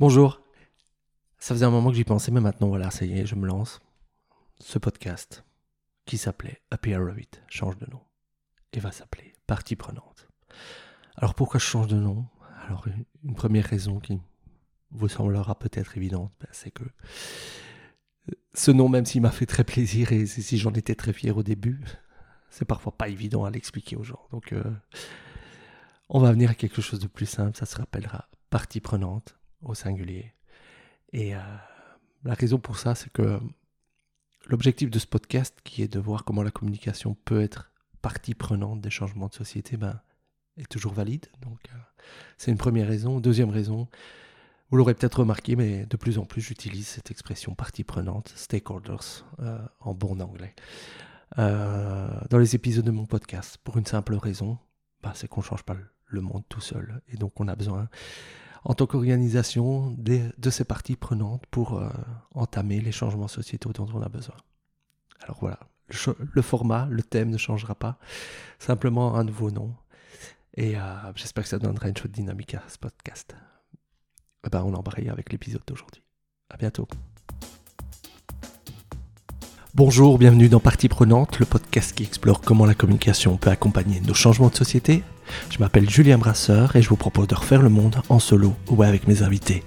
Bonjour. Ça faisait un moment que j'y pensais, mais maintenant, voilà, ça y est, je me lance. Ce podcast, qui s'appelait Appear of It, change de nom. Et va s'appeler Partie prenante. Alors pourquoi je change de nom? Alors, une première raison qui vous semblera peut-être évidente, ben, c'est que euh, ce nom, même s'il m'a fait très plaisir et si j'en étais très fier au début, c'est parfois pas évident à l'expliquer aux gens. Donc, euh, on va venir à quelque chose de plus simple. Ça se rappellera partie prenante au singulier. Et euh, la raison pour ça, c'est que l'objectif de ce podcast, qui est de voir comment la communication peut être partie prenante des changements de société, ben, est toujours valide. Donc, euh, c'est une première raison. Deuxième raison, vous l'aurez peut-être remarqué, mais de plus en plus, j'utilise cette expression partie prenante, stakeholders, euh, en bon anglais, dans les épisodes de mon podcast, pour une simple raison, ben, c'est qu'on ne change pas le monde tout seul. Et donc, on a besoin en tant qu'organisation de ces parties prenantes pour euh, entamer les changements sociétaux dont on a besoin. Alors voilà, le, format, le thème ne changera pas, simplement un nouveau nom. Et euh, j'espère que ça donnera une chouette dynamique à ce podcast. Eh ben, on embraye avec l'épisode d'aujourd'hui. À bientôt. Bonjour, bienvenue dans Partie Prenante, le podcast qui explore comment la communication peut accompagner nos changements de société. Je m'appelle Julien Brasseur et je vous propose de refaire le monde en solo ou avec mes invités.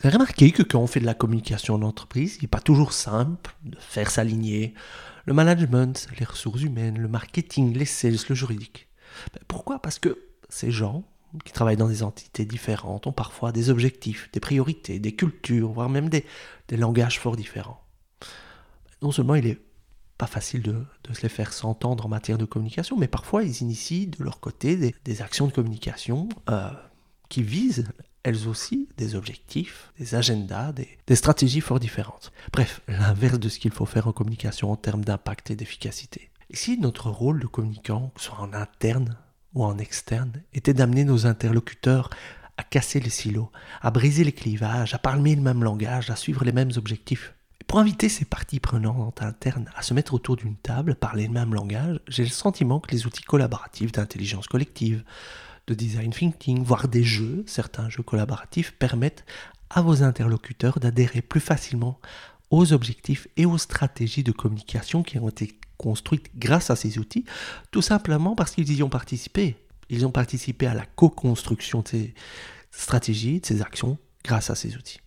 Vous avez remarqué que quand on fait de la communication en entreprise, il n'est pas toujours simple de faire s'aligner le management, les ressources humaines, le marketing, les sales, le juridique. Ben, pourquoi? Parce que ces gens, qui travaillent dans des entités différentes ont parfois des objectifs, des priorités, des cultures, voire même des, langages fort différents. Non seulement il n'est pas facile de, se les faire s'entendre en matière de communication, mais parfois ils initient de leur côté des, actions de communication euh, qui visent elles aussi des objectifs, des agendas, des, des stratégies fort différentes. Bref, l'inverse de ce qu'il faut faire en communication en termes d'impact et d'efficacité. Ici, notre rôle de communicant, soit en interne ou en externe, était d'amener nos interlocuteurs à casser les silos, à briser les clivages, à parler le même langage, à suivre les mêmes objectifs. pour inviter ces parties prenantes internes à se mettre autour d'une table, parler le même langage, j'ai le sentiment que les outils collaboratifs d'intelligence collective, de design thinking, voire des jeux, certains jeux collaboratifs, permettent à vos interlocuteurs d'adhérer plus facilement aux objectifs et aux stratégies de communication qui ont été construite grâce à ces outils, tout simplement parce qu'ils y ont participé. Ils ont participé à la co-construction de ces stratégies, de ces actions, grâce à ces outils.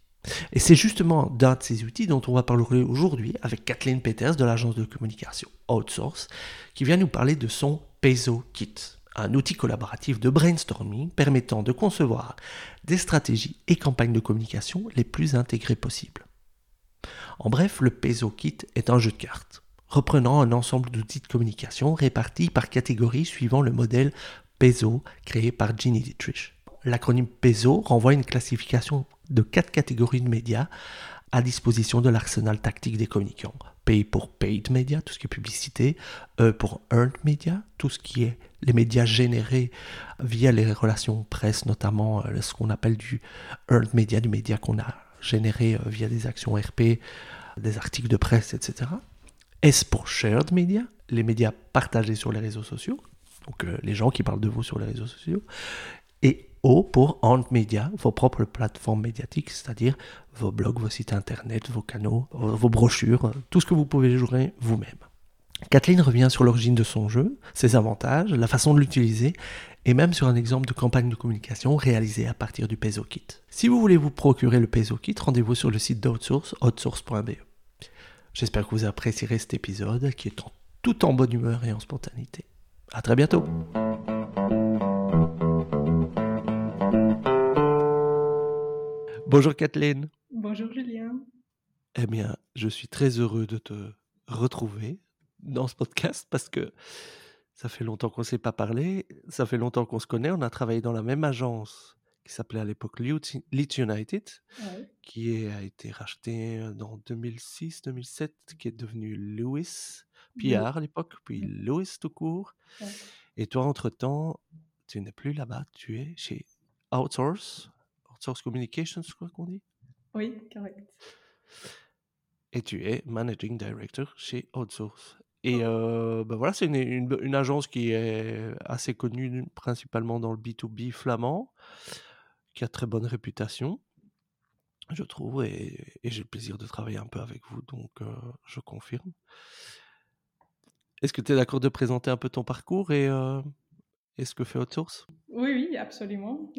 Et c'est justement d'un de ces outils dont on va parler aujourd'hui avec Kathleen Peters de l'agence de communication Outsource, qui vient nous parler de son Peso Kit, un outil collaboratif de brainstorming permettant de concevoir des stratégies et campagnes de communication les plus intégrées possibles. En bref, le Peso Kit est un jeu de cartes reprenant un ensemble d'outils de communication répartis par catégorie suivant le modèle PESO créé par Ginny Dietrich. L'acronyme PESO renvoie à une classification de quatre catégories de médias à disposition de l'arsenal tactique des communicants. P pour paid media, tout ce qui est publicité, E pour earned media, tout ce qui est les médias générés via les relations presse, notamment euh, ce qu'on appelle du earned media, du média qu'on a généré euh, via des actions RP, des articles de presse, etc. S pour shared media, les médias partagés sur les réseaux sociaux, donc euh, les gens qui parlent de vous sur les réseaux sociaux. Et O pour on media, vos propres plateformes médiatiques, c'est-à-dire vos blogs, vos sites internet, vos canaux, vos brochures, tout ce que vous pouvez jouer vous-même. Kathleen revient sur l'origine de son jeu, ses avantages, la façon de l'utiliser et même sur un exemple de campagne de communication réalisée à partir du Peso Kit. Si vous voulez vous procurer le Peso Kit, rendez-vous sur le site d'Outsource, outsource.be. J'espère que vous apprécierez cet épisode qui est tout en bonne humeur et en spontanéité. À très bientôt. Bonjour Kathleen. Bonjour Julien. Eh bien, je suis très heureux de te retrouver dans ce podcast parce que ça fait longtemps qu'on ne s'est pas parlé, ça fait longtemps qu'on se connaît, on a travaillé dans la même agence qui s'appelait à l'époque Leeds United, qui a été racheté dans 2006-2007, qui est devenu Lewis PR à l'époque, puis Lewis tout court. Et toi, entre-temps, tu n'es plus là-bas, tu es chez Outsource, Outsource Communications, je crois qu'on dit. Oui, correct. Et tu es Managing Director chez Outsource. Et euh, ben voilà, c'est une, une, une, agence qui est assez connue principalement dans le B2B flamand, qui a très bonne réputation, je trouve, et, j'ai le plaisir de travailler un peu avec vous, donc euh, je confirme. Est-ce que tu es d'accord de présenter un peu ton parcours et, euh, ce que fait Outsource Oui, oui, absolument.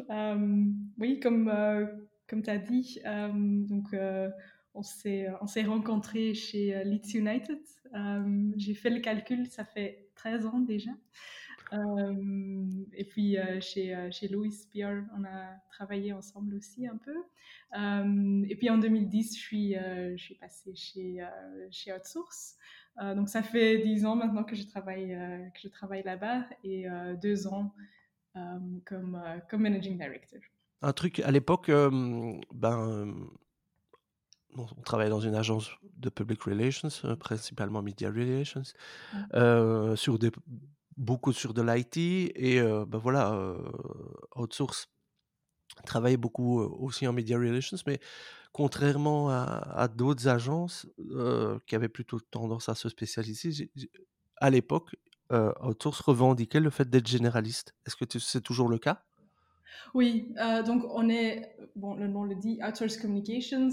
Oui, comme, euh, comme tu as dit, donc, on s'est rencontrés chez Leeds United. J'ai fait le calcul, ça fait 13 ans déjà. Euh, et puis euh, chez, euh, chez Louis Pierre, on a travaillé ensemble aussi un peu. et puis en 2010, je suis, je suis passée chez, chez Outsource. donc ça fait 10 ans maintenant que je travaille, que je travaille là-bas et deux ans comme, comme managing director. Un truc à l'époque, ben on travaillait dans une agence de public relations, principalement media relations, euh, sur des, beaucoup sur de l'IT et ben voilà, outsource. Travaillait beaucoup aussi en media relations, mais contrairement à, d'autres agences qui avaient plutôt tendance à se spécialiser, à l'époque, outsource revendiquait le fait d'être généraliste. Est-ce que c'est toujours le cas? Oui, donc on est, bon, le nom le dit, Outsource Communications,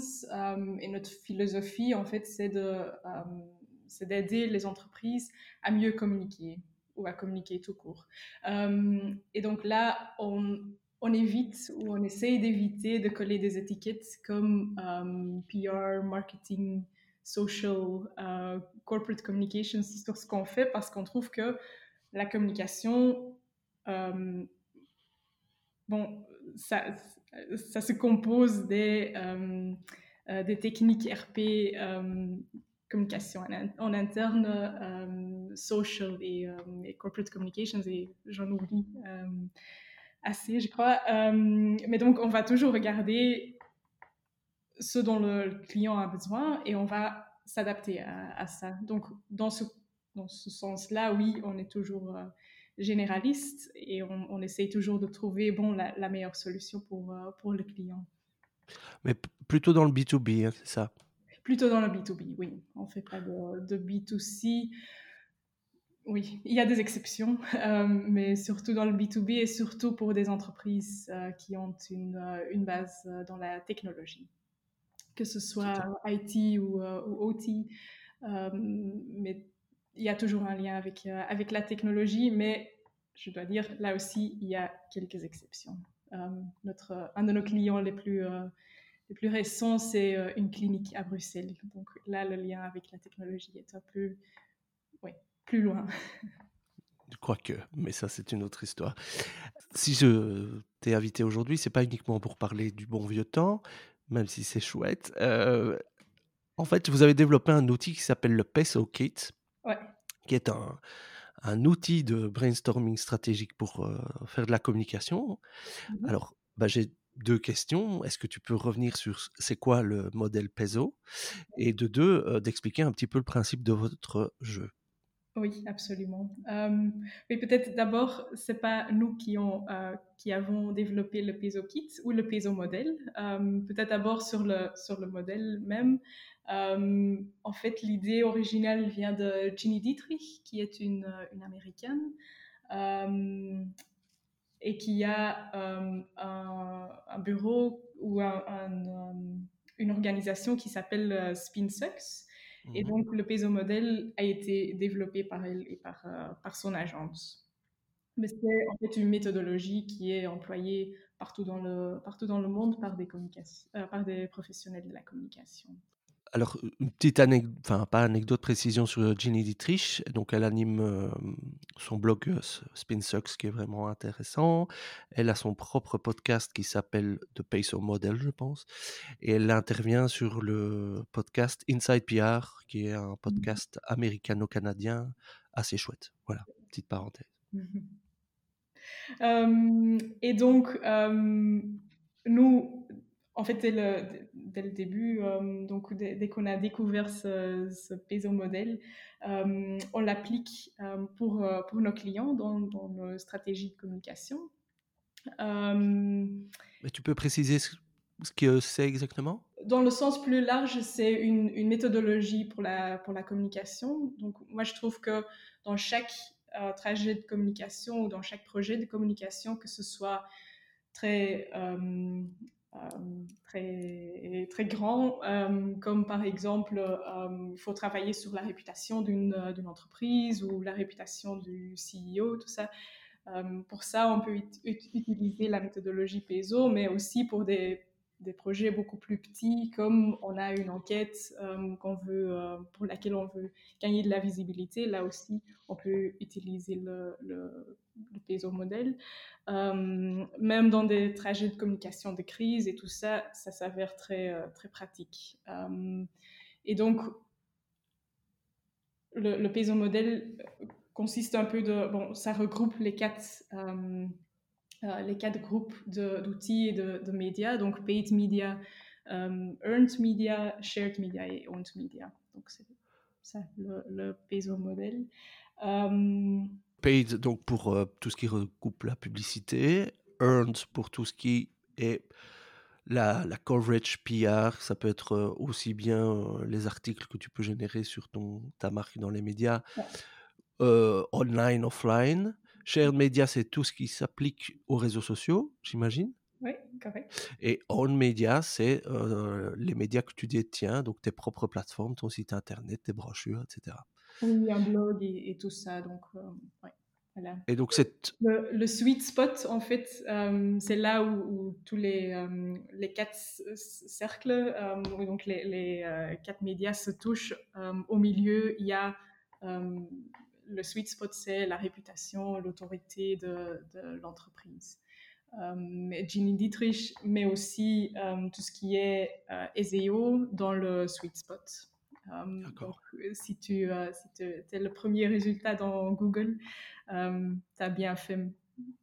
et notre philosophie, en fait, c'est de, euh, d'aider les entreprises à mieux communiquer ou à communiquer tout court. Euh, et donc là, on, on évite ou on essaye d'éviter de coller des étiquettes comme euh, PR, marketing, social, euh, corporate communications sur ce qu'on fait parce qu'on trouve que la communication, bon, ça, ça se compose des, des techniques RP communication en, interne, euh, social et, euh, et, corporate communications, et j'en oublie euh, assez, je crois. Mais donc, on va toujours regarder ce dont le client a besoin et on va s'adapter à, ça. Donc, dans ce, dans ce sens-là, oui, on est toujours généraliste et on, essaye toujours de trouver bon, la, meilleure solution pour, pour le client. Mais plutôt dans le B2B, hein, c'est ça? Plutôt dans le B2B, oui. On ne fait pas de, de, B2C. Oui, il y a des exceptions, euh, mais surtout dans le B2B et surtout pour des entreprises euh, qui ont une, euh, une, base dans la technologie, que ce soit IT ou, ou OT. mais il y a toujours un lien avec, avec la technologie, mais je dois dire, là aussi, il y a quelques exceptions. notre, un de nos clients les plus le plus récent, c'est euh, une clinique à Bruxelles. Donc là, le lien avec la technologie est un peu plus loin. Je crois que, mais ça, c'est une autre histoire. Si je t'ai invité aujourd'hui, c'est pas uniquement pour parler du bon vieux temps, même si c'est chouette. Euh, en fait, vous avez développé un outil qui s'appelle le PESO Kit, ouais. qui est un, un outil de brainstorming stratégique pour euh, faire de la communication. Mm -hmm. Alors, bah, j'ai deux questions. Est-ce que tu peux revenir sur c'est quoi le modèle PESO? Et de deux, d'expliquer un petit peu le principe de votre jeu. Oui, absolument. Mais peut-être d'abord, c'est pas nous qui, ont, qui avons développé le PESO Kit ou le PESO modèle. Peut-être d'abord sur le, sur le modèle même. En fait, l'idée originale vient de Ginny Dietrich, qui est une, une américaine. Et qui a euh, un, un, bureau ou un, un, euh, une organisation qui s'appelle euh, SpinSucks. Mmh. Et donc, le peso modèle a été développé par elle et par, par son agence. Mais c'est en fait une méthodologie qui est employée partout dans le, partout dans le monde par des, par des professionnels de la communication. Alors, une petite anecdote, enfin, pas anecdote, précision sur Ginny Dietrich. Donc, elle anime euh, son blog euh, SpinSucks qui est vraiment intéressant. Elle a son propre podcast qui s'appelle The Peso Model, je pense. Et elle intervient sur le podcast Inside PR, qui est un podcast américano-canadien assez chouette. Voilà, petite parenthèse. euh, et donc, nous, en fait, dès le, dès le début, euh, donc dès, dès qu'on a découvert ce, ce peso modèle, euh, on l'applique euh, pour, pour nos clients dans, dans, nos stratégies de communication. Mais tu peux préciser ce que c'est exactement? Dans le sens plus large, c'est une, une, méthodologie pour la, pour la communication. Donc, moi, je trouve que dans chaque trajet de communication ou dans chaque projet de communication, que ce soit très, très, très grand, euh, comme par exemple, euh, il faut travailler sur la réputation d'une entreprise ou la réputation du CEO, tout ça. Euh, pour ça, on peut ut utiliser la méthodologie PESO, mais aussi pour des des projets beaucoup plus petits, comme on a une enquête euh, qu'on veut, euh, pour laquelle on veut gagner de la visibilité. Là aussi, on peut utiliser le, le, PESO modèle. Euh, même dans des trajets de communication de crise et tout ça, ça s'avère très, très pratique. Et donc, le, le PESO modèle consiste un peu de... Bon, ça regroupe les quatre euh, euh, les quatre groupes d'outils et de, de, médias, donc paid media, um, earned media, shared media et owned media. Donc c'est ça le, le PESO modèle. Um, paid donc pour euh, tout ce qui recoupe la publicité, earned pour tout ce qui est la, la, coverage PR, ça peut être euh, aussi bien euh, les articles que tu peux générer sur ton, ta marque dans les médias, ouais. euh, online, offline. Shared Media, c'est tout ce qui s'applique aux réseaux sociaux, j'imagine. Oui, correct. Et Own Media, c'est euh, les médias que tu détiens, donc tes propres plateformes, ton site internet, tes brochures, etc. Oui, un blog et, et tout ça. Donc, euh, ouais, voilà. Et donc, c'est. Le, le, sweet spot, en fait, euh, c'est là où, où, tous les, les quatre cercles, donc les, les quatre médias se touchent. au milieu, il y a le sweet spot, c'est la réputation, l'autorité de, de l'entreprise. Euh, Ginny Dietrich met aussi euh, tout ce qui est euh, SEO dans le sweet spot. Euh, donc, si tu euh, si es le premier résultat dans Google, euh, tu as bien fait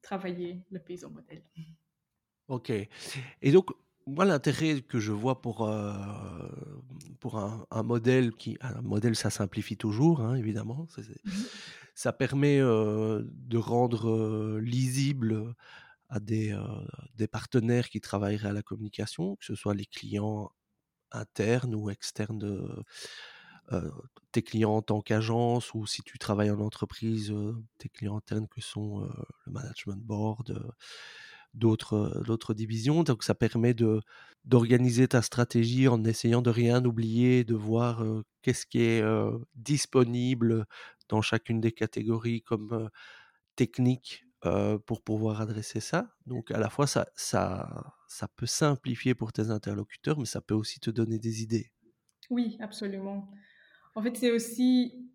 travailler le PESO modèle. Ok. Et donc, moi, l'intérêt que je vois pour, euh, pour un, un, modèle qui. Un modèle, ça simplifie toujours, hein, évidemment. C est, c est, ça permet euh, de rendre euh, lisible à des, des partenaires qui travailleraient à la communication, que ce soit les clients internes ou externes de tes clients en tant qu'agence ou si tu travailles en entreprise, tes clients internes que sont le management board d'autres d'autres divisions. Donc ça permet de d'organiser ta stratégie en essayant de rien oublier de voir euh, qu'est-ce qui est euh, disponible dans chacune des catégories comme euh, technique pour pouvoir adresser ça. Donc à la fois ça ça ça peut simplifier pour tes interlocuteurs mais ça peut aussi te donner des idées. Oui absolument. En fait c'est aussi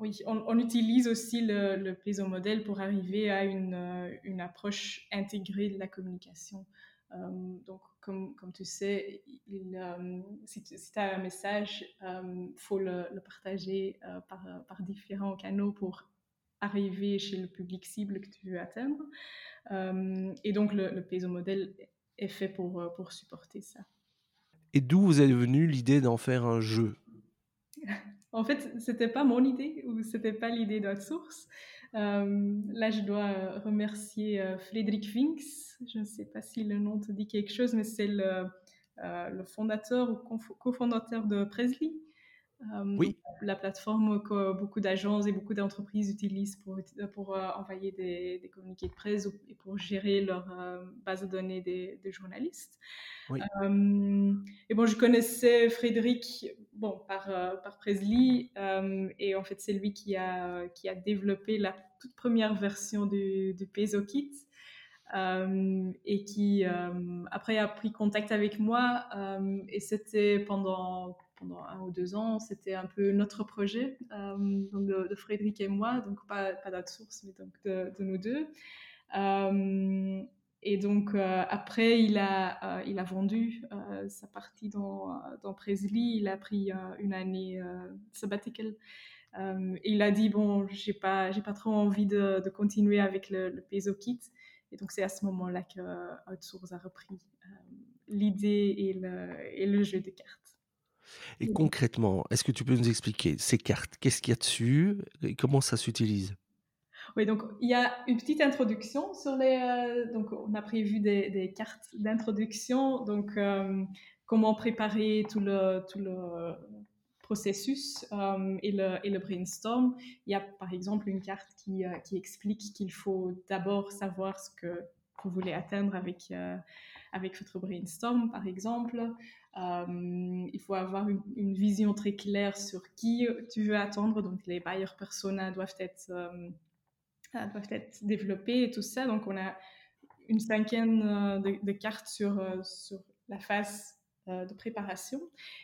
oui, on, on, utilise aussi le, le PESO modèle pour arriver à une, euh, une approche intégrée de la communication. Euh, donc, comme, comme, tu sais, il, euh, si tu si as un message, il euh, faut le, le partager par, par, différents canaux pour arriver chez le public cible que tu veux atteindre. Et donc, le, le PESO modèle est fait pour, pour supporter ça. Et d'où vous est venue l'idée d'en faire un jeu? En fait, c'était pas mon idée ou c'était pas l'idée d'outsource. Euh, là, je dois remercier euh, Frédéric Vinks. Je ne sais pas si le nom te dit quelque chose, mais c'est le, euh, le, fondateur ou cofondateur de Presley. Euh, oui. La plateforme que beaucoup d'agences et beaucoup d'entreprises utilisent pour, pour euh, envoyer des, des, communiqués de presse et pour gérer leur euh, base de données des, des journalistes. Oui. Et bon, je connaissais Frédéric bon, par, par Presley et en fait, c'est lui qui a, qui a développé la toute première version du, du Peso Kit. Euh, et qui euh, après a pris contact avec moi euh, et c'était pendant pendant un ou deux ans c'était un peu notre projet donc de, Frédéric et moi donc pas pas d'outsource mais donc de, nous deux. Et donc euh, après il a euh, il a vendu euh, sa partie dans dans Presley. Il a pris une année sabbatical. Et il a dit bon j'ai pas j'ai pas trop envie de, continuer avec le, le peso kit. Et donc, c'est à ce moment-là que Outsource a repris euh, l'idée et le, et le jeu de cartes. Et, et concrètement, est-ce que tu peux nous expliquer ces cartes? Qu'est-ce qu'il y a dessus? Et comment ça s'utilise? Oui, donc il y a une petite introduction sur les. Euh, donc on a prévu des, des cartes d'introduction. Donc euh, comment préparer tout le, tout le processus euh, et, le, et, le, brainstorm. Il y a par exemple une carte qui, qui explique qu'il faut d'abord savoir ce que vous voulez atteindre avec, avec votre brainstorm, par exemple. il faut avoir une, une, vision très claire sur qui tu veux attendre. Donc les buyer persona doivent être doivent être développées et tout ça. Donc, on a une cinquaine euh, de, cartes sur, euh, sur la phase euh, de préparation.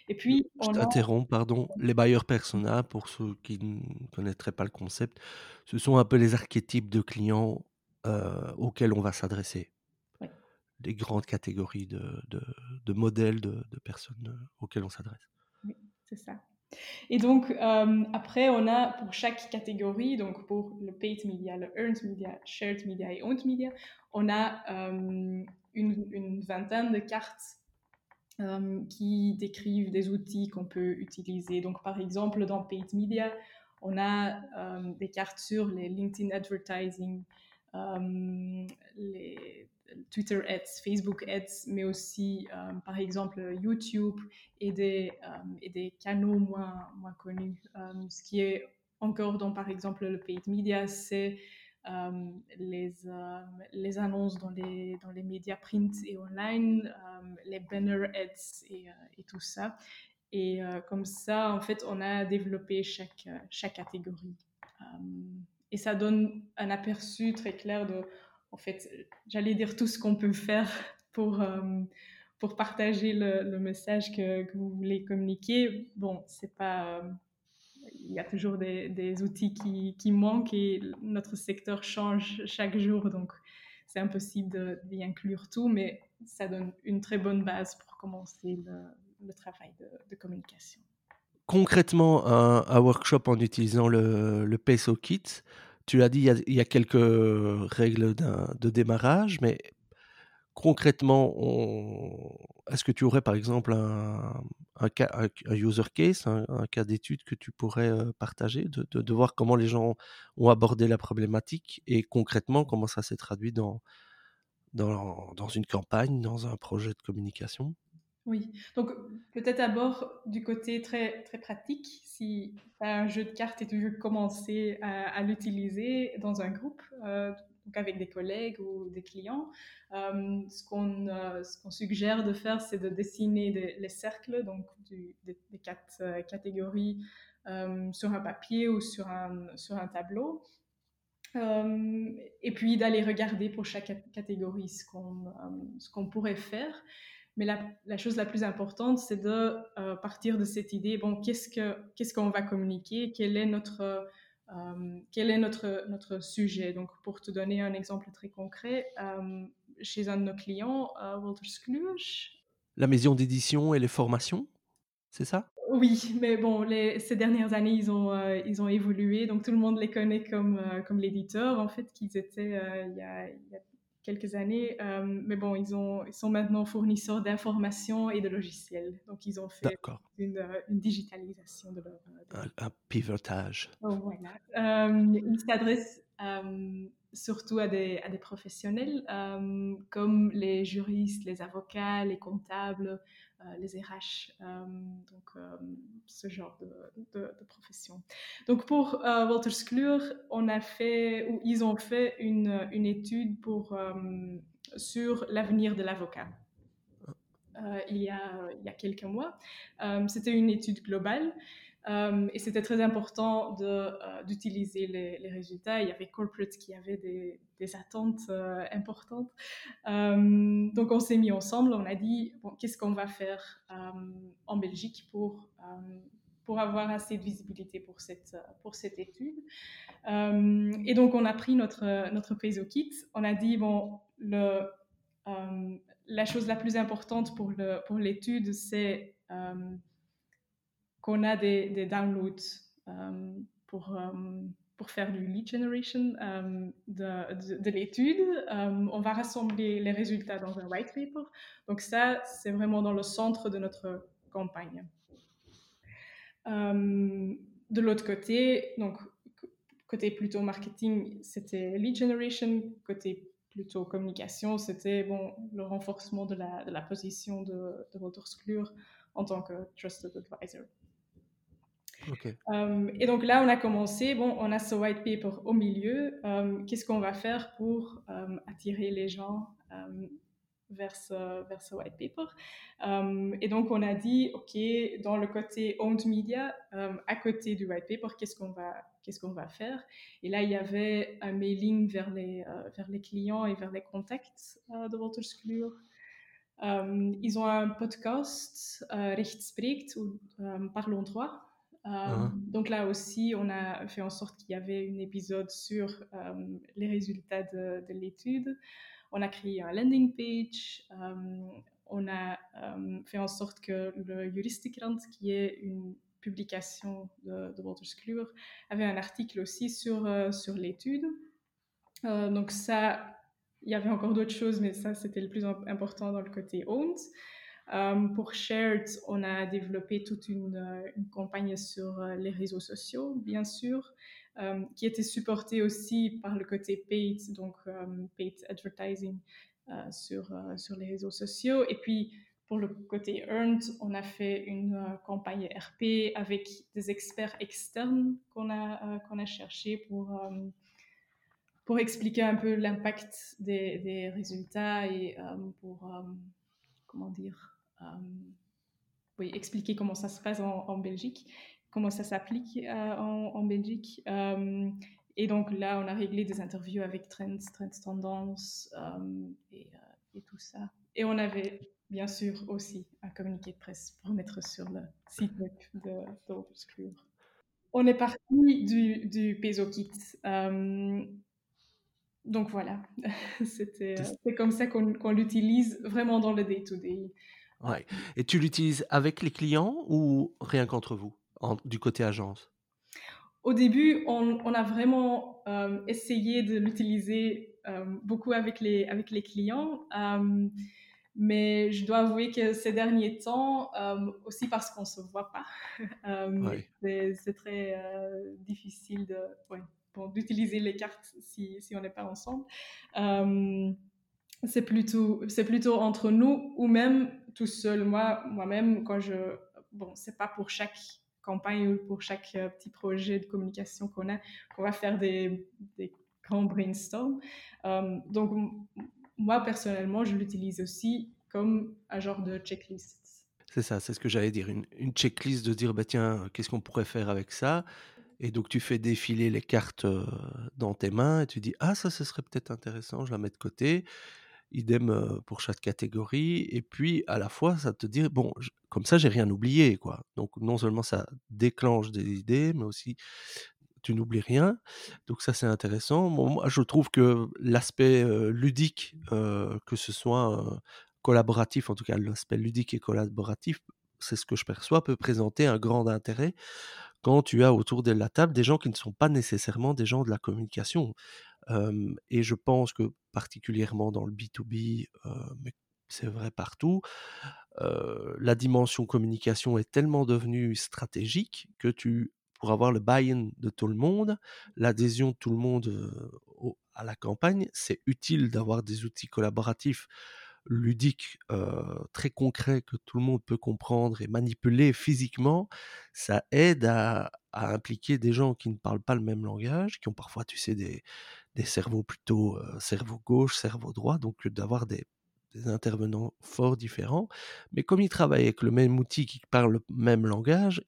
Et puis, on Je t'interromps, pardon. Les bailleurs persona, pour ceux qui ne connaîtraient pas le concept, ce sont un peu les archétypes de clients auxquels on va s'adresser. Les grandes catégories de, de, modèles de, personnes auxquelles on s'adresse. C'est ça. Et donc, euh, après, on a pour chaque catégorie, donc pour le paid media, le earned media, shared media et owned media, on a euh, une, vingtaine de cartes euh, qui décrivent des outils qu'on peut utiliser. Donc, par exemple, dans paid media, on a des cartes sur les LinkedIn advertising, les Twitter ads, Facebook ads, mais aussi euh, par exemple YouTube et des, euh, et des canaux moins, moins connus. Euh, ce qui est encore dans par exemple le paid media, c'est les, les annonces dans les, dans les médias print et online, les banner ads et, et, tout ça. Et comme ça, en fait, on a développé chaque, chaque catégorie. et ça donne un aperçu très clair de en fait, j'allais dire tout ce qu'on peut faire pour, euh, pour partager le, message que, vous voulez communiquer. Bon, c'est pas. Euh, il y a toujours des, outils qui, qui, manquent et notre secteur change chaque jour, donc c'est impossible d'y inclure tout, mais ça donne une très bonne base pour commencer le, travail de, communication. Concrètement, un, workshop en utilisant le, le PESO Kit, tu l'as dit, il y, a, quelques règles de démarrage, mais concrètement, est-ce que tu aurais par exemple un, user case, un, cas d'étude que tu pourrais partager, de, voir comment les gens ont abordé la problématique et concrètement comment ça s'est traduit dans, dans une campagne, dans un projet de communication? Oui, donc peut-être d'abord du côté très, très pratique, si as un jeu de cartes et tu veux commencer à, l'utiliser dans un groupe, euh, donc avec des collègues ou des clients, euh, ce qu'on euh, suggère de faire, c'est de dessiner des, les cercles, donc des, quatre catégories sur un papier ou sur un, sur un tableau. et puis d'aller regarder pour chaque catégorie ce qu'on pourrait faire. Mais la, chose la plus importante, c'est de euh, partir de cette idée, bon, qu'est-ce qu'on ce qu'on va communiquer, quel est notre, euh, quel est notre, notre sujet? Donc, pour te donner un exemple très concret, euh, chez un de nos clients, Walter Skluge. La maison d'édition et les formations, c'est ça? Oui, mais bon, les, ces dernières années, ils ont, ils ont évolué. Donc, tout le monde les connaît comme, comme l'éditeur, en fait, qu'ils étaient il, y a, il, y a, quelques années. Euh, mais bon, ils, ont, ils sont maintenant fournisseurs d'informations et de logiciels. Donc, ils ont fait une, euh, une, digitalisation de leur... Euh, un, pivotage. Oh, voilà. ils s'adressent surtout à des, professionnels comme les juristes, les avocats, les comptables, euh, les RH, euh, donc euh, ce genre de, profession. Donc pour Walter Sclure, on a fait, ou ils ont fait une, une étude pour, sur l'avenir de l'avocat. il, y a, il y a quelques mois. C'était une étude globale euh, et c'était très important euh, d'utiliser les, résultats. Il y avait corporate qui avait des, attentes euh, importantes. donc on s'est mis ensemble, on a dit bon, qu'est-ce qu'on va faire en Belgique pour, pour avoir assez de visibilité pour cette, pour cette étude? et donc on a pris notre, notre PESO kit, on a dit bon, le, la chose la plus importante pour l'étude, pour c'est qu'on a des, downloads euh, pour, euh, pour faire du lead generation euh, de, de, l'étude. on va rassembler les résultats dans un white paper. Donc ça, c'est vraiment dans le centre de notre campagne. de l'autre côté, donc côté plutôt marketing, c'était lead generation. Côté plutôt communication, c'était bon, le renforcement de la, position de, de Wolters en tant que trusted advisor. Euh, et donc là, on a commencé, bon, on a ce white paper au milieu. Euh, qu'est-ce qu'on va faire pour euh, attirer les gens vers ce, vers, ce, white paper? Et donc, on a dit, OK, dans le côté owned media, à côté du white paper, qu'est-ce qu'on va, qu'est-ce va faire? Et là, il y avait un mailing vers les, vers les clients et vers les contacts de Wolters ils ont un podcast, Recht spreekt, ou Parlons droit. Uh-huh. Donc là aussi, on a fait en sorte qu'il y avait un épisode sur les résultats de, l'étude. On a créé un landing page. on a fait en sorte que le Juristikrant, qui est une publication de, de Walter avait un article aussi sur, sur l'étude. donc ça, il y avait encore d'autres choses, mais ça, c'était le plus important dans le côté owned. Euh, pour Shared, on a développé toute une, euh, campagne sur euh, les réseaux sociaux, bien sûr, qui était supportée aussi par le côté paid, donc paid advertising sur, sur les réseaux sociaux. Et puis, pour le côté earned, on a fait une campagne RP avec des experts externes qu'on a, a cherché pour, pour expliquer un peu l'impact des, résultats et pour, comment dire, oui, expliquer comment ça se passe en, Belgique, comment ça s'applique euh, en, Belgique. Euh, et donc là, on a réglé des interviews avec Trends, Trends Tendance et, tout ça. Et on avait bien sûr aussi un communiqué de presse pour mettre sur le site web de, de On est parti du, du Peso Kit. donc voilà, c'est comme ça qu'on l'utilise vraiment dans le day-to-day. Ouais. Et tu l'utilises avec les clients ou rien qu'entre vous, du côté agence? Au début, on, a vraiment euh, essayé de l'utiliser euh, beaucoup avec les, avec les clients. Euh, mais je dois avouer que ces derniers temps, aussi parce qu'on ne se voit pas, c'est très difficile d'utiliser les cartes si, si on n'est pas ensemble c'est plutôt, c'est plutôt entre nous ou même tout seul. Moi, moi-même, quand je, bon, c'est pas pour chaque campagne ou pour chaque euh, petit projet de communication qu'on a qu'on va faire des, des grands brainstorms. Euh, donc, moi, personnellement, je l'utilise aussi comme un genre de checklist. C'est ça, c'est ce que j'allais dire. Une, checklist de dire, bah, tiens, qu'est-ce qu'on pourrait faire avec ça? Et donc tu fais défiler les cartes euh, dans tes mains et tu dis ah ça ce serait peut-être intéressant, je la mets de côté idem pour chaque catégorie. Et puis, à la fois, ça te dit, bon, comme ça, j'ai rien oublié, quoi. Donc, non seulement ça déclenche des idées, mais aussi tu n'oublies rien. Donc, ça, c'est intéressant. moi, je trouve que l'aspect ludique, que ce soit collaboratif, en tout cas, l'aspect ludique et collaboratif, c'est ce que je perçois, peut présenter un grand intérêt quand tu as autour de la table des gens qui ne sont pas nécessairement des gens de la communication et je pense que particulièrement dans le B2B, mais c'est vrai partout, la dimension communication est tellement devenue stratégique que tu, pour avoir le buy-in de tout le monde, l'adhésion de tout le monde à la campagne, c'est utile d'avoir des outils collaboratifs ludiques très concrets que tout le monde peut comprendre et manipuler physiquement, ça aide à, impliquer des gens qui ne parlent pas le même langage, qui ont parfois, tu sais, des, des cerveaux plutôt cerveau gauche, cerveau droit, donc d'avoir des, intervenants fort différents. Mais comme ils travaillent avec le même outil, qui parle le même langage,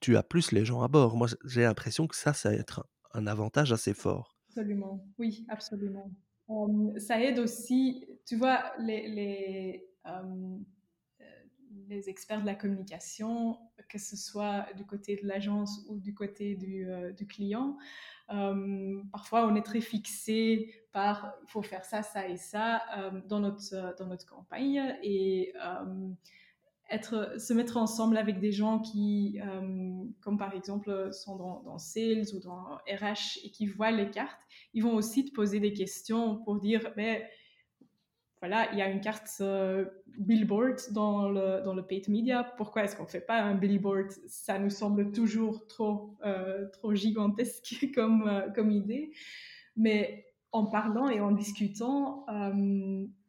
tu as plus les gens à bord. Moi, j'ai l'impression que ça, ça va être un, avantage assez fort. Absolument, oui, absolument. Ça aide aussi, tu vois, les, les, les, experts de la communication, que ce soit du côté de l'agence ou du côté du, du client, euh, parfois, on est très fixé par il faut faire ça, ça et ça euh, dans, notre, dans notre campagne et euh, être, se mettre ensemble avec des gens qui, comme par exemple, sont dans, Sales ou dans RH et qui voient les cartes, ils vont aussi te poser des questions pour dire mais voilà, il y a une carte billboard dans le, dans le paid media. Pourquoi est-ce qu'on ne fait pas un billboard? Ça nous semble toujours trop, trop gigantesque comme, comme idée. Mais en parlant et en discutant,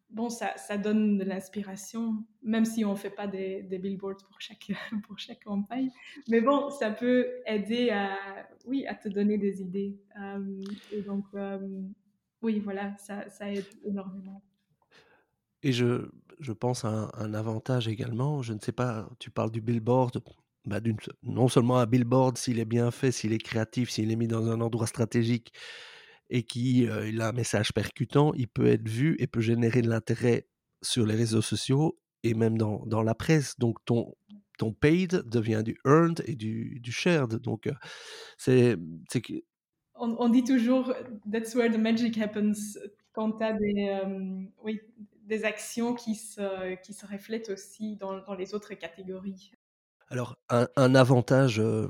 bon, ça, ça, donne de l'inspiration, même si on ne fait pas des, des, billboards pour chaque, pour chaque campagne. Mais bon, ça peut aider à, oui, à te donner des idées. et donc, oui, voilà, ça, ça aide énormément. Et je, je pense à un, un, avantage également. Je ne sais pas, tu parles du billboard. Bah non seulement un billboard, s'il est bien fait, s'il est créatif, s'il est mis dans un endroit stratégique et qu'il euh, il a un message percutant, il peut être vu et peut générer de l'intérêt sur les réseaux sociaux et même dans, dans, la presse. Donc ton, ton paid devient du earned et du, du shared. Donc euh, c'est on, on, dit toujours that's where the magic happens quand tu as des, euh, oui, des actions qui se, qui se reflètent aussi dans, dans les autres catégories. Alors, un, un avantage euh,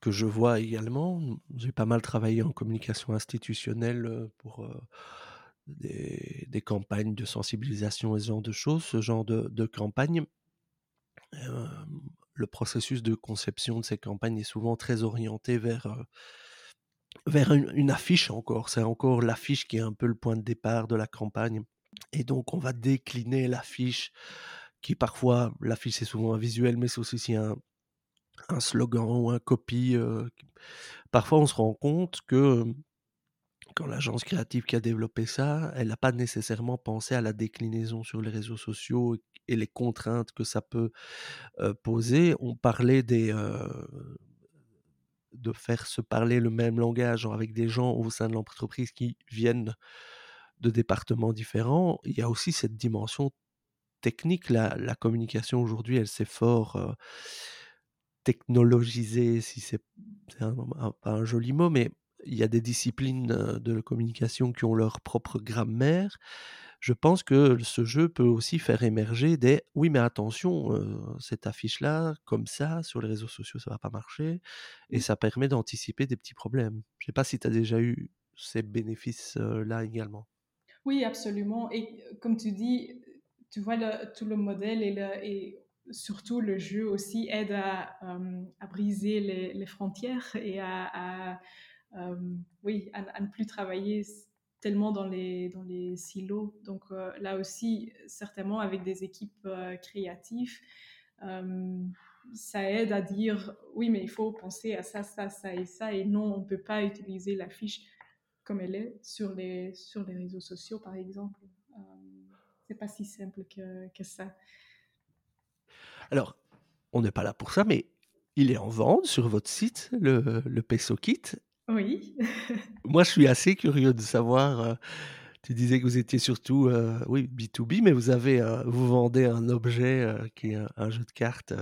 que je vois également, j'ai pas mal travaillé en communication institutionnelle euh, pour euh, des, campagnes de sensibilisation et ce genre de choses, ce genre de, de campagne. Euh, le processus de conception de ces campagnes est souvent très orienté vers vers une, une affiche encore. C'est encore l'affiche qui est un peu le point de départ de la campagne. Et donc, on va décliner l'affiche, qui parfois, l'affiche c'est souvent un visuel, mais c'est aussi un, un slogan ou un copy. Parfois, on se rend compte que quand l'agence créative qui a développé ça, elle n'a pas nécessairement pensé à la déclinaison sur les réseaux sociaux et les contraintes que ça peut poser. On parlait de faire se parler le même langage avec des gens au sein de l'entreprise qui viennent de départements différents. Il y a aussi cette dimension technique. La, communication aujourd'hui, elle s'est fort technologisée, si c'est un, un, pas un joli mot, mais il y a des disciplines de la communication qui ont leur propre grammaire. Je pense que ce jeu peut aussi faire émerger des oui mais attention euh, cette affiche là comme ça sur les réseaux sociaux ça va pas marcher et ça permet d'anticiper des petits problèmes. Je sais pas si tu as déjà eu ces bénéfices euh, là également. Oui, absolument et comme tu dis tu vois le, tout le modèle et, le, et surtout le jeu aussi aide à, euh, briser les, frontières et à, euh, oui, à, ne plus travailler tellement dans les, dans les silos. Donc euh, là aussi, certainement avec des équipes créatives, ça aide à dire oui, mais il faut penser à ça, ça, ça et ça, et non, on ne peut pas utiliser la fiche comme elle est sur les, sur les réseaux sociaux, par exemple. Euh, c'est pas si simple que ça. Alors, on n'est pas là pour ça, mais il est en vente sur votre site, le, le Peso Kit. Oui. Moi, je suis assez curieux de savoir. Euh, tu disais que vous étiez surtout, euh, oui, B2B, mais vous avez, euh, vous vendez un objet qui est un, un, jeu de cartes.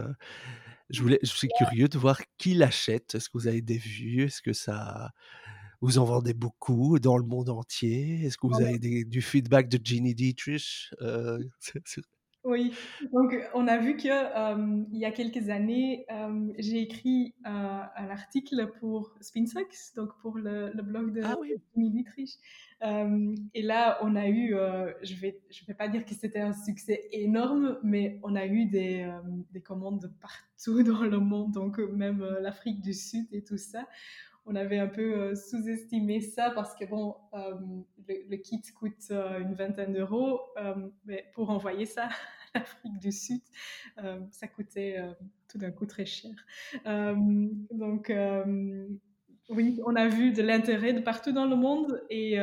je voulais, je suis curieux de voir qui l'achète. Est-ce que vous avez des vues? Est-ce que ça, vous en vendez beaucoup dans le monde entier? Est-ce que vous avez des, du feedback de Ginny Dietrich sur- Oui, donc on a vu que euh, il y a quelques années, euh, j'ai écrit euh, un article pour Spinsox, donc pour le, le blog de Ah oui. Dietrich. Et là, on a eu, je vais, je vais pas dire que c'était un succès énorme, mais on a eu des, des commandes de partout dans le monde, donc même l'Afrique du Sud et tout ça. On avait un peu euh, sous-estimé ça parce que bon, euh, le, kit coûte euh, une vingtaine d'euros, mais pour envoyer ça à l'Afrique du Sud, ça coûtait tout d'un coup très cher. donc oui, on a vu de l'intérêt de partout dans le monde et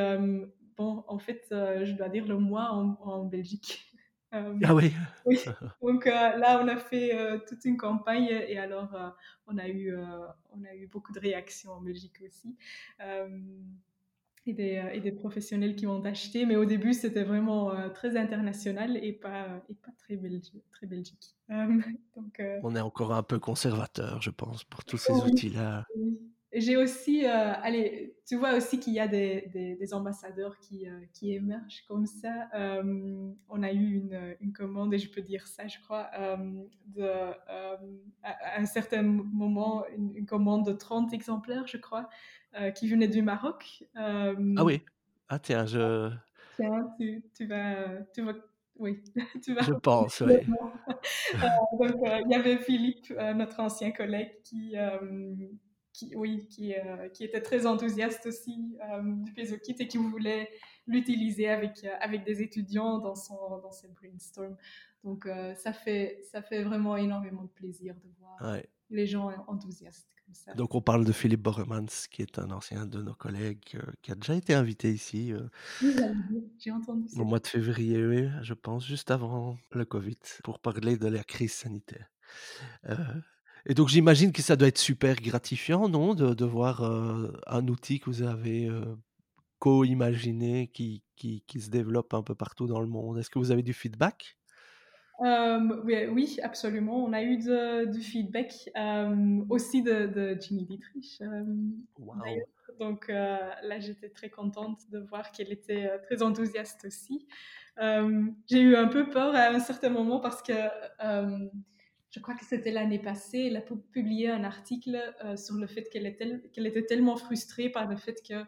bon, en fait, je dois dire le mois en Belgique. Euh, ah oui. oui. Donc euh, là, on a fait euh, toute une campagne et alors on a eu on a eu beaucoup de réactions en Belgique aussi. Et des, et des, professionnels qui ont acheté, mais au début c'était vraiment très international et pas, et pas très, belgi très belgique. Donc, on est encore un peu conservateur, je pense, pour tous ces outils-là. Oui j'ai aussi, euh, allez, tu vois aussi qu'il y a des, des, des ambassadeurs qui, euh, qui, émergent comme ça. Euh, on a eu une, une, commande, et je peux dire ça, je crois, de, à un certain moment, une, une, commande de 30 exemplaires, je crois, qui venait du Maroc. ah oui, ah tiens, je... Tiens, tu, tu, vas, tu vas oui, tu vas. Je pense, oui. donc, il y avait Philippe, notre ancien collègue, qui, qui, oui, qui, qui, était très enthousiaste aussi du PESOKit et qui voulait l'utiliser avec, avec des étudiants dans, son, dans ses brainstorms. Donc, ça, fait, ça fait vraiment énormément de plaisir de voir les gens enthousiastes. Donc on parle de Philippe Boremans, qui est un ancien de nos collègues, euh, qui a déjà été invité ici. Euh, j'ai entendu Au mois de février, je pense, juste avant le Covid, pour parler de la crise sanitaire. Euh, et donc j'imagine que ça doit être super gratifiant, non, de, voir un outil que vous avez co-imaginé qui, qui, qui se développe un peu partout dans le monde. Est-ce que vous avez du feedback? Euh, oui, absolument. On a eu du feedback euh, aussi de, de Ginny Dietrich. Euh, Donc là, j'étais très contente de voir qu'elle était très enthousiaste aussi. J'ai eu un peu peur à un certain moment parce que je crois que c'était l'année passée, elle a publié un article sur le fait qu'elle était, tellement frustrée par le fait que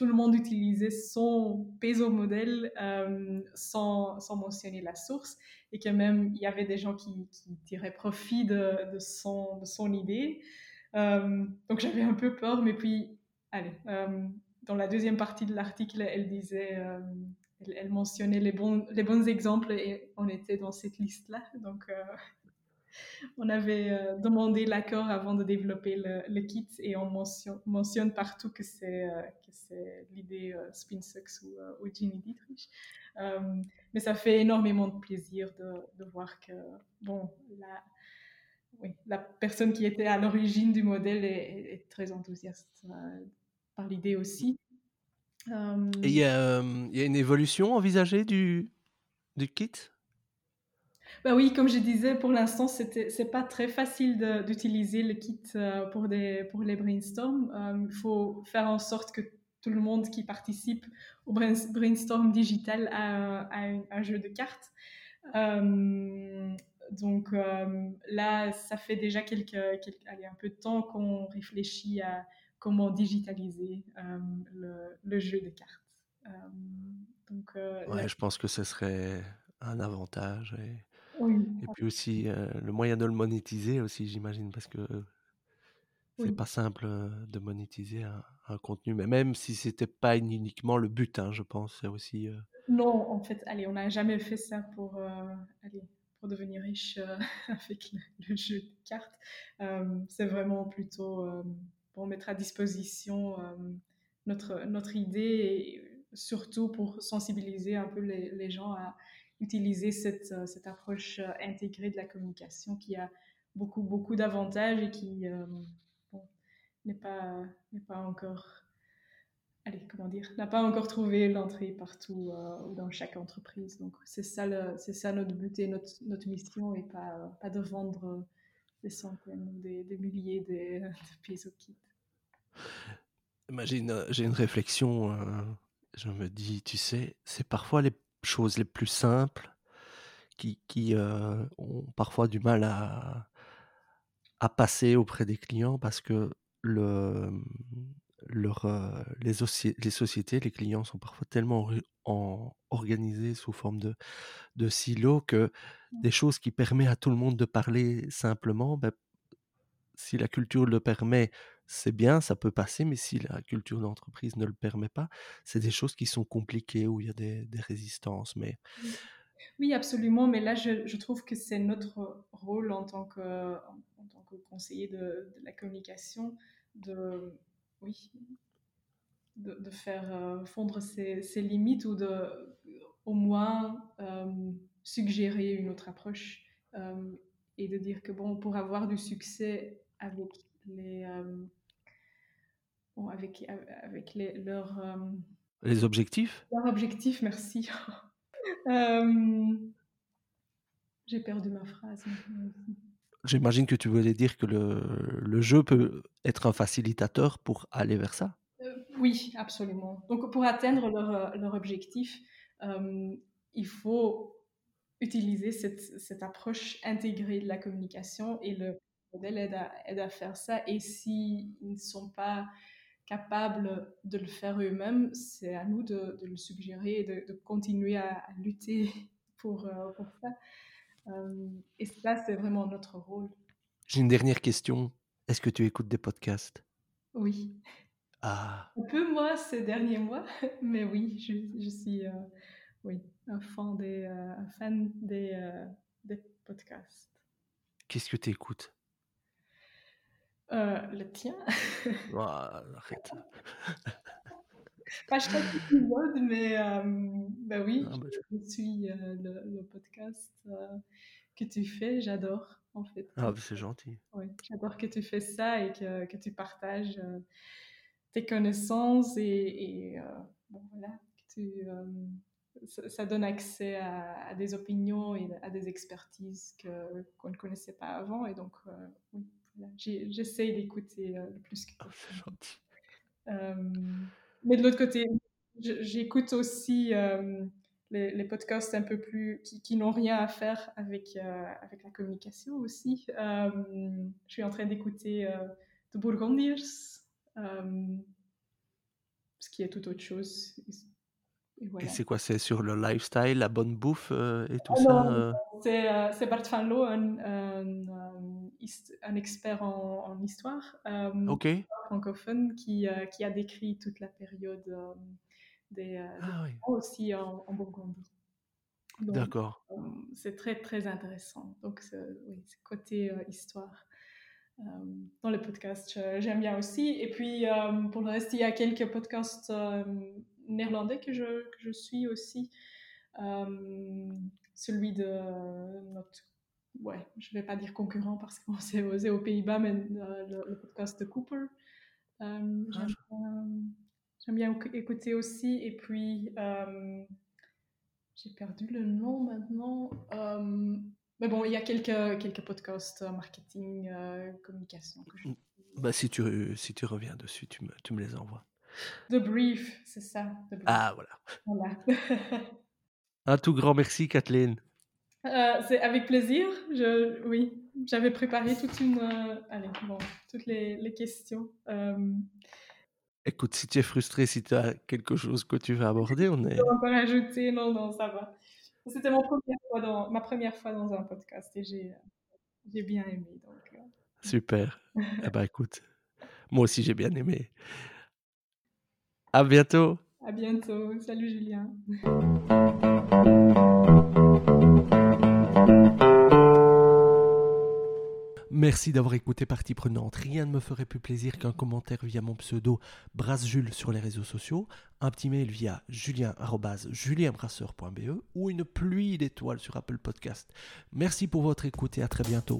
tout le monde utilisait son peso modèle euh, sans, mentionner la source et que même il y avait des gens qui, qui tiraient profit de, son, idée. Euh, donc j'avais un peu peur, mais puis, allez, euh, dans la deuxième partie de l'article, elle disait, elle, mentionnait les bons exemples et on était dans cette liste-là. Donc on avait euh, demandé l'accord avant de développer le, kit et on mentionne, partout que c'est euh, l'idée euh, SpinSucks ou, ou Ginny Dietrich. mais ça fait énormément de plaisir de, voir que bon, la, la personne qui était à l'origine du modèle est, très enthousiaste par l'idée aussi. Et il y, a une évolution envisagée du, du kit? Bah oui, comme je disais, pour l'instant, c'est pas très facile d'utiliser le kit euh, pour, des, pour les brainstorms. Euh, il faut faire en sorte que tout le monde qui participe au brainstorm digital a, un, jeu de cartes. Euh, donc là, ça fait déjà quelques, allez, un peu de temps qu'on réfléchit à comment digitaliser le, le, jeu de cartes. donc, ouais, je pense que ce serait un avantage. Et et puis aussi, le moyen de le monétiser aussi, j'imagine, parce que c'est pas simple de monétiser un, contenu, mais même si c'était pas uniquement le but, hein, je pense, c'est aussi. Non, en fait, allez, on n'a jamais fait ça pour, allez, pour devenir riche avec le, jeu de cartes. c'est vraiment plutôt pour mettre à disposition notre, notre idée et surtout pour sensibiliser un peu les, les gens à utiliser cette, euh, cette, approche euh, intégrée de la communication qui a beaucoup, beaucoup d'avantages et qui euh, n'est pas, n'est pas encore, allez, comment dire, n'a pas encore trouvé l'entrée partout ou dans chaque entreprise. Donc, c'est ça, ça notre but et notre, notre mission et pas, pas de vendre des centaines ou des, milliers de, de au kit. J'ai une, une réflexion. je me dis, tu sais, c'est parfois les choses les plus simples qui, qui euh, ont parfois du mal à, à passer auprès des clients parce que le, leur, euh, les, les sociétés, les clients sont parfois tellement en, organisés sous forme de, de silos que mmh. des choses qui permettent à tout le monde de parler simplement, ben, si la culture le permet, c'est bien, ça peut passer, mais si la culture d'entreprise ne le permet pas, c'est des choses qui sont compliquées, où il y a des, résistances. Mais... Oui, absolument, mais là, je, trouve que c'est notre rôle en tant que, en, tant que conseiller de, la communication de, oui, de, faire euh, fondre ses, limites ou de, au moins, euh, suggérer une autre approche euh, et de dire que, bon, pour avoir du succès avec les avec, avec les, leurs... Euh, les objectifs? Leurs objectifs, merci. Euh, j'ai perdu ma phrase. J'imagine que tu voulais dire que le, le, jeu peut être un facilitateur pour aller vers ça euh, Oui, absolument. Donc pour atteindre leur, leur objectif, il faut utiliser cette, cette, approche intégrée de la communication et le modèle aide à, aide à faire ça. Et s'ils ne sont pas capables de le faire eux-mêmes, c'est à nous de, le suggérer et de, continuer à, lutter pour, euh, pour ça. Euh, et ça, c'est vraiment notre rôle. J'ai une dernière question. Est-ce que tu écoutes des podcasts? Oui. Ah, Un peu moins ces derniers mois, mais oui, je, je suis euh, oui, un fan des, un fan des, des podcasts. qu'est-ce que tu écoutes? Euh, le tien, Ah, Arrête. pas chaque épisode, mais euh, ben oui, Ah, bah, je, suis euh, le, le podcast que tu fais, j'adore en fait. ah, bah, c'est gentil. J'adore que tu fais ça et que, que tu partages tes connaissances et, et, bon, voilà, que tu, ça, ça donne accès à, à des opinions et à des expertises qu'on ne connaissait pas avant. Et donc, oui, voilà, j'essaye d'écouter euh, le plus que Ah, possible. c'est gentil. Euh, mais de l'autre côté, j'écoute aussi euh, les, les podcasts un peu plus qui, qui n'ont rien à faire avec, avec la communication aussi. Je suis en train d'écouter The Bourgondiers, ce qui est tout autre chose. Et c'est quoi C'est sur le lifestyle, la bonne bouffe euh, et tout Ah ça euh? C'est euh, c'est Bart van Loo, un, un, hist- un expert en, en histoire. euh, Ok. francophone qui, euh, qui a décrit toute la période euh, des, des Ah oui. Aussi en, en D'accord. c'est très très intéressant. Donc, oui, côté euh, histoire. Euh, dans le podcast, je- j'aime bien aussi. Et puis, euh, pour le reste, il y a quelques podcasts néerlandais que je, que je suis aussi. Celui de notre, ouais, je vais pas dire concurrent parce qu'on osé aux Pays-Bas, mais euh, le, le podcast de Cooper. Euh, Ah, j'aime, bien- écouter aussi. Et puis, euh, j'ai perdu le nom maintenant. Mais bon, il y a quelques, quelques podcasts marketing, communication. Que je... Mm. Bah, si, tu, si tu reviens dessus, tu me, tu me les envoies. The Brief, c'est ça. The Brief. Ah, voilà. Voilà. Un tout grand merci, Kathleen. Euh, c'est avec plaisir. Je, oui, j'avais préparé toute une, euh, allez, bon, toutes les, les questions. Euh, Écoute, si tu es frustré, si tu as quelque chose que tu veux aborder, on est. je vais encore ajouter, non, non, ça va. C'était mon première fois dans, ma première fois dans un podcast et j'ai, j'ai bien aimé. Donc, Super. Eh ben, écoute, moi aussi j'ai bien aimé. À bientôt. à bientôt. Salut Julien. Merci d'avoir écouté Partie Prenante. Rien ne me ferait plus plaisir qu'un commentaire via mon pseudo Brassjules sur les réseaux sociaux, un petit mail via julien.julienbrasseur.be ou une pluie d'étoiles sur Apple Podcast. Merci pour votre écoute et à très bientôt.